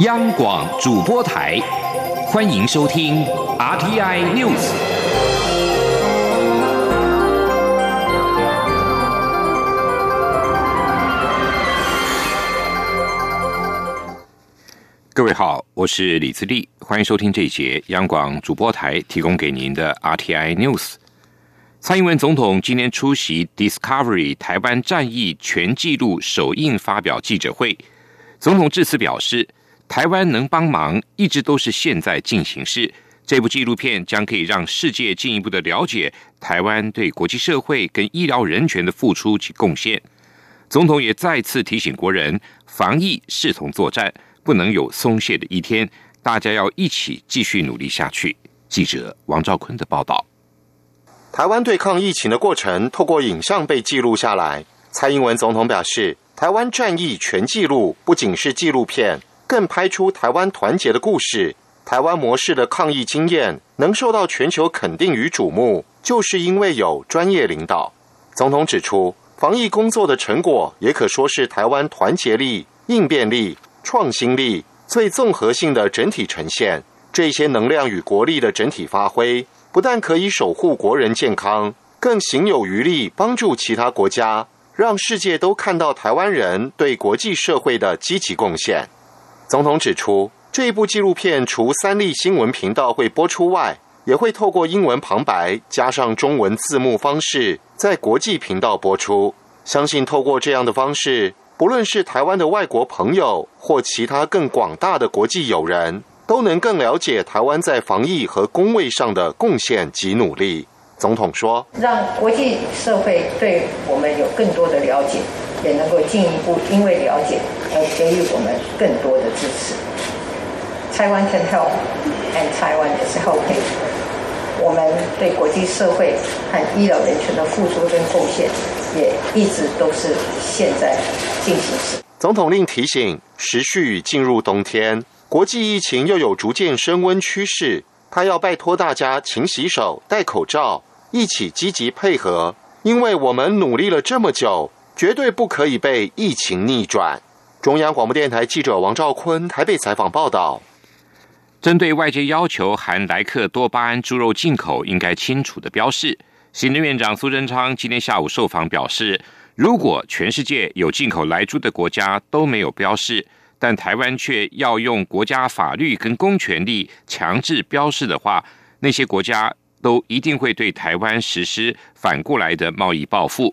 央广主播台，欢迎收听 RTI News。各位好，我是李自立，欢迎收听这一节央广主播台提供给您的 RTI News。蔡英文总统今天出席 Discovery 台湾战役全纪录首映发表记者会，总统致辞表示。台湾能帮忙，一直都是现在进行式。这部纪录片将可以让世界进一步的了解台湾对国际社会跟医疗人权的付出及贡献。总统也再次提醒国人，防疫视同作战，不能有松懈的一天，大家要一起继续努力下去。记者王兆坤的报道。台湾对抗疫情的过程透过影像被记录下来。蔡英文总统表示，台湾战役全纪录不仅是纪录片。更拍出台湾团结的故事，台湾模式的抗疫经验能受到全球肯定与瞩目，就是因为有专业领导。总统指出，防疫工作的成果也可说是台湾团结力、应变力、创新力最综合性的整体呈现。这些能量与国力的整体发挥，不但可以守护国人健康，更行有余力帮助其他国家，让世界都看到台湾人对国际社会的积极贡献。总统指出，这一部纪录片除三立新闻频道会播出外，也会透过英文旁白加上中文字幕方式，在国际频道播出。相信透过这样的方式，不论是台湾的外国朋友或其他更广大的国际友人，都能更了解台湾在防疫和工位上的贡献及努力。总统说：“让国际社会对我们有更多的了解。”也能够进一步因为了解而给予我们更多的支持。Taiwan can help, and Taiwan is helping. 我们对国际社会和医疗人权的付出跟贡献，也一直都是现在进行时。总统令提醒：时序进入冬天，国际疫情又有逐渐升温趋势。他要拜托大家勤洗手、戴口罩，一起积极配合，因为我们努力了这么久。绝对不可以被疫情逆转。中央广播电台记者王兆坤台北采访报道。针对外界要求含莱克多巴胺猪肉进口应该清楚的标示，行政院长苏贞昌今天下午受访表示，如果全世界有进口来猪的国家都没有标示，但台湾却要用国家法律跟公权力强制标示的话，那些国家都一定会对台湾实施反过来的贸易报复。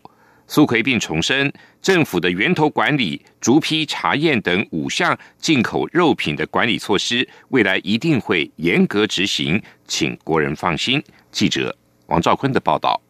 苏奎并重申，政府的源头管理、逐批查验等五项进口肉品的管理措施，未来一定会严格执行，请国人放心。记者王兆坤的报道。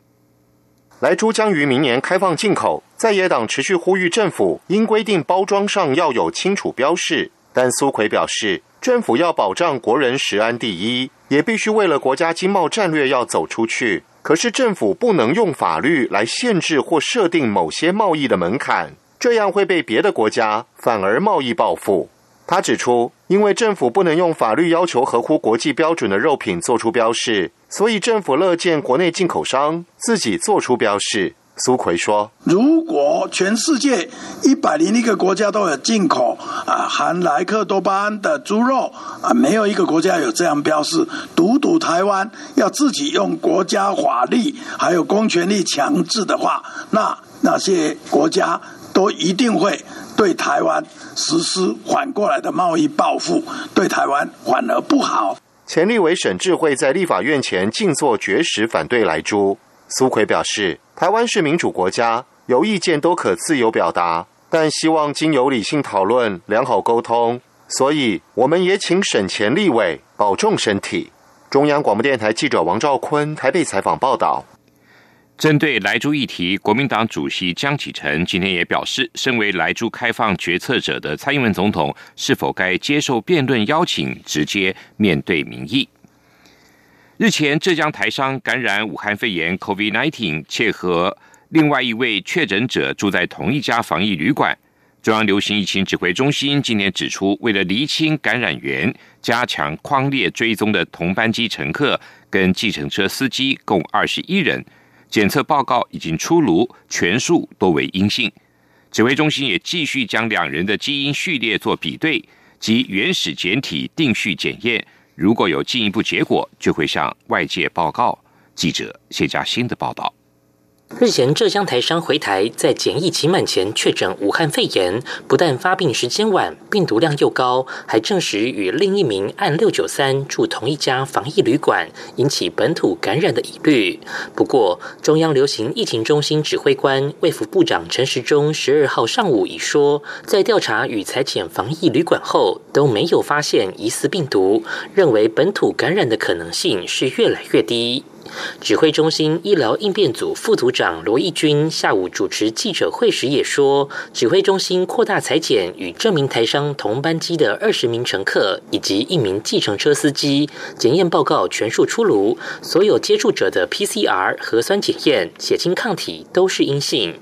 来猪将于明年开放进口，在野党持续呼吁政府应规定包装上要有清楚标示，但苏奎表示，政府要保障国人食安第一，也必须为了国家经贸战略要走出去。可是政府不能用法律来限制或设定某些贸易的门槛，这样会被别的国家反而贸易报复。他指出，因为政府不能用法律要求合乎国际标准的肉品做出标示，所以政府乐见国内进口商自己做出标示。苏奎说：“如果全世界一百零一个国家都有进口啊含莱克多巴胺的猪肉啊，没有一个国家有这样标示，独独台湾要自己用国家法律还有公权力强制的话，那那些国家都一定会对台湾实施反过来的贸易报复，对台湾反而不好。”前立委沈智慧在立法院前静坐绝食反对莱猪。苏奎表示。台湾是民主国家，有意见都可自由表达，但希望经由理性讨论、良好沟通。所以，我们也请省前立委保重身体。中央广播电台记者王兆坤台北采访报道。针对莱猪议题，国民党主席江启臣今天也表示，身为莱猪开放决策者的蔡英文总统，是否该接受辩论邀请，直接面对民意？日前，浙江台商感染武汉肺炎 （COVID-19），且和另外一位确诊者住在同一家防疫旅馆。中央流行疫情指挥中心今年指出，为了厘清感染源，加强框列追踪的同班机乘客跟计程车司机共二十一人，检测报告已经出炉，全数都为阴性。指挥中心也继续将两人的基因序列做比对，及原始简体定序检验，如果有进一步结果，就会向外界报告。记者谢佳欣的报道。日前，浙江台商回台，在检疫期满前确诊武汉肺炎，不但发病时间晚，病毒量又高，还证实与另一名案六九三住同一家防疫旅馆，引起本土感染的疑虑。不过，中央流行疫情中心指挥官卫福部长陈时中十二号上午已说，在调查与裁剪防疫旅馆后，都没有发现疑似病毒，认为本土感染的可能性是越来越低。指挥中心医疗应变组副组长罗义军下午主持记者会时也说，指挥中心扩大裁剪与这名台商同班机的二十名乘客以及一名计程车司机，检验报告全数出炉，所有接触者的 PCR 核酸检验、血清抗体都是阴性。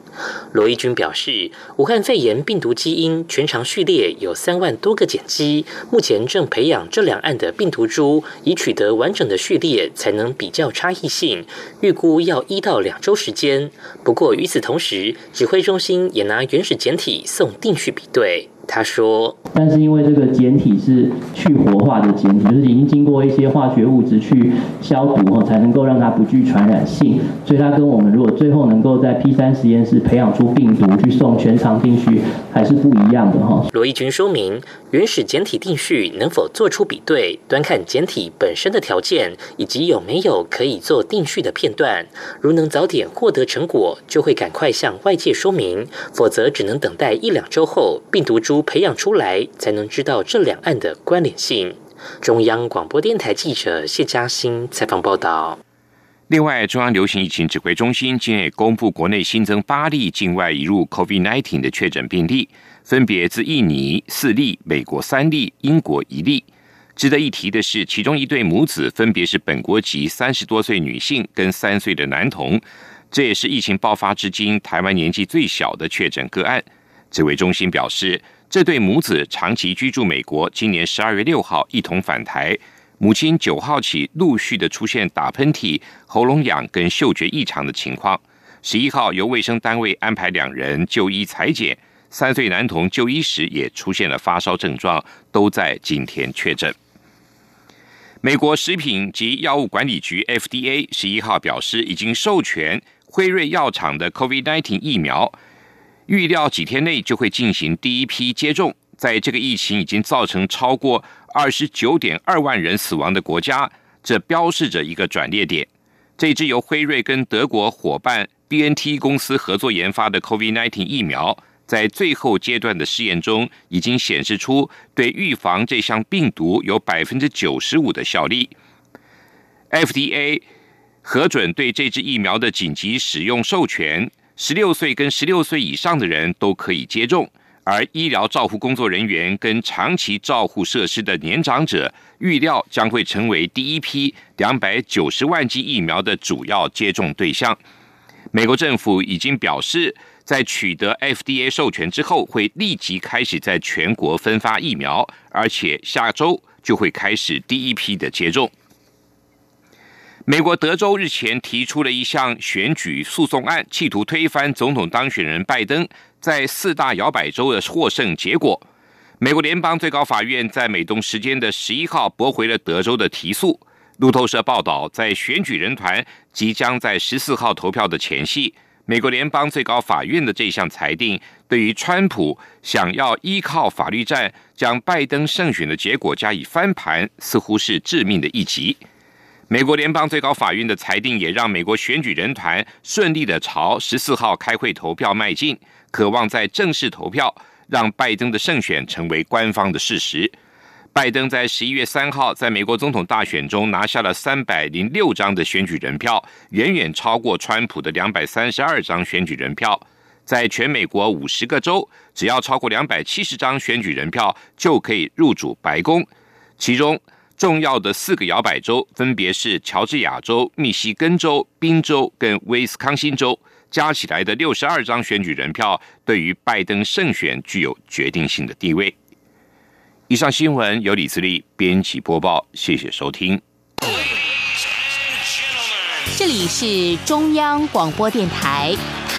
罗义军表示，武汉肺炎病毒基因全长序列有三万多个碱基，目前正培养这两岸的病毒株，以取得完整的序列，才能比较差异性。预估要一到两周时间。不过与此同时，指挥中心也拿原始简体送定序比对。他说：“但是因为这个简体是去活化的简体，就是已经经过一些化学物质去消毒后，才能够让它不具传染性。所以它跟我们如果最后能够在 P 三实验室培养出病毒去送全长定序，还是不一样的哈。”罗义军说明，原始简体定序能否做出比对，端看简体本身的条件以及有没有可以做定序的片段。如能早点获得成果，就会赶快向外界说明；否则只能等待一两周后病毒株。培养出来，才能知道这两岸的关联性。中央广播电台记者谢嘉欣采访报道。另外，中央流行疫情指挥中心今日公布，国内新增八例境外移入 COVID-19 的确诊病例，分别自印尼四例、美国三例、英国一例。值得一提的是，其中一对母子分别是本国籍三十多岁女性跟三岁的男童，这也是疫情爆发至今台湾年纪最小的确诊个案。指挥中心表示。这对母子长期居住美国，今年十二月六号一同返台。母亲九号起陆续的出现打喷嚏、喉咙痒跟嗅觉异常的情况。十一号由卫生单位安排两人就医裁剪，三岁男童就医时也出现了发烧症状，都在今天确诊。美国食品及药物管理局 FDA 十一号表示，已经授权辉瑞药厂的 COVID-19 疫苗。预料几天内就会进行第一批接种。在这个疫情已经造成超过二十九点二万人死亡的国家，这标示着一个转捩点。这支由辉瑞跟德国伙伴 B N T 公司合作研发的 COVID-19 疫苗，在最后阶段的试验中，已经显示出对预防这项病毒有百分之九十五的效力。F D A 核准对这支疫苗的紧急使用授权。十六岁跟十六岁以上的人都可以接种，而医疗照护工作人员跟长期照护设施的年长者，预料将会成为第一批两百九十万剂疫苗的主要接种对象。美国政府已经表示，在取得 FDA 授权之后，会立即开始在全国分发疫苗，而且下周就会开始第一批的接种。美国德州日前提出了一项选举诉讼案，企图推翻总统当选人拜登在四大摇摆州的获胜结果。美国联邦最高法院在美东时间的十一号驳回了德州的提诉。路透社报道，在选举人团即将在十四号投票的前夕，美国联邦最高法院的这项裁定，对于川普想要依靠法律战将拜登胜选的结果加以翻盘，似乎是致命的一击。美国联邦最高法院的裁定也让美国选举人团顺利的朝十四号开会投票迈进，渴望在正式投票让拜登的胜选成为官方的事实。拜登在十一月三号在美国总统大选中拿下了三百零六张的选举人票，远远超过川普的两百三十二张选举人票。在全美国五十个州，只要超过两百七十张选举人票就可以入主白宫，其中。重要的四个摇摆州分别是乔治亚州、密西根州、宾州跟威斯康星州，加起来的六十二张选举人票，对于拜登胜选具有决定性的地位。以上新闻由李自力编辑播报，谢谢收听。这里是中央广播电台。